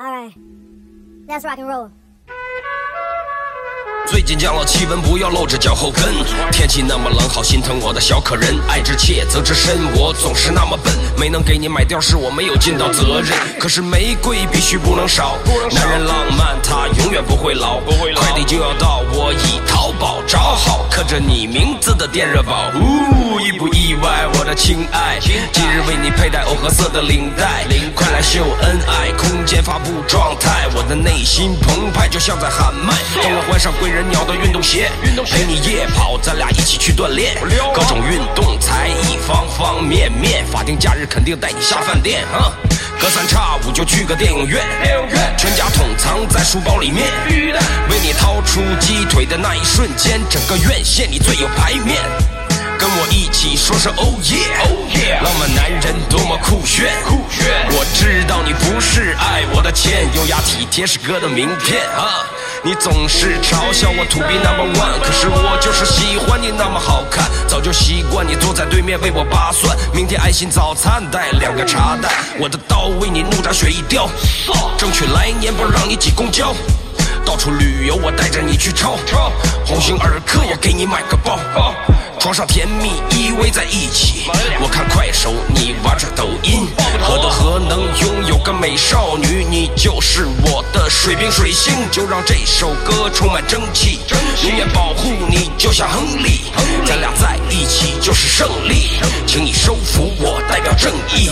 All right, let's rock and roll. 最近降了气温，不要露着脚后跟。天气那么冷，好心疼我的小可人。爱之切，责之深，我总是那么笨，没能给你买貂，是我没有尽到责任。可是玫瑰必须不能少，男人浪漫他永远不会老。快递就要到，我已淘宝找好刻着你名字的电热宝。呜，意不意外，我的亲爱？今日为你佩戴藕荷色的领带，快来秀恩爱，空间发布状态，我的内心澎湃，就像在喊麦。等我换上贵人鸟的运动鞋，陪你夜跑，咱俩一起去锻炼。各种运动才艺，方方面面，法定假日肯定带你下饭店。啊，隔三差五就去个电影院，全家桶藏在书包里面。出鸡腿的那一瞬间，整个院线里最有排面。跟我一起说声 Oh yeah，浪漫男人多么酷炫，我知道你不是爱我的钱，优雅体贴是哥的名片啊。你总是嘲笑我 to be number one，可是我就是喜欢你那么好看，早就习惯你坐在对面为我扒蒜。明天爱心早餐带两个茶蛋，我的刀为你怒斩雪一雕，争取来年不让你挤公交。到处旅游，我带着你去抄。鸿星尔克，我给你买个包。床上甜蜜依偎在一起，我看快手，你玩着抖音。何德何能拥有个美少女？你就是我的水瓶水星，就让这首歌充满蒸汽，永远保护你，就像亨利。咱俩在一起就是胜利，请你收服我，代表正义。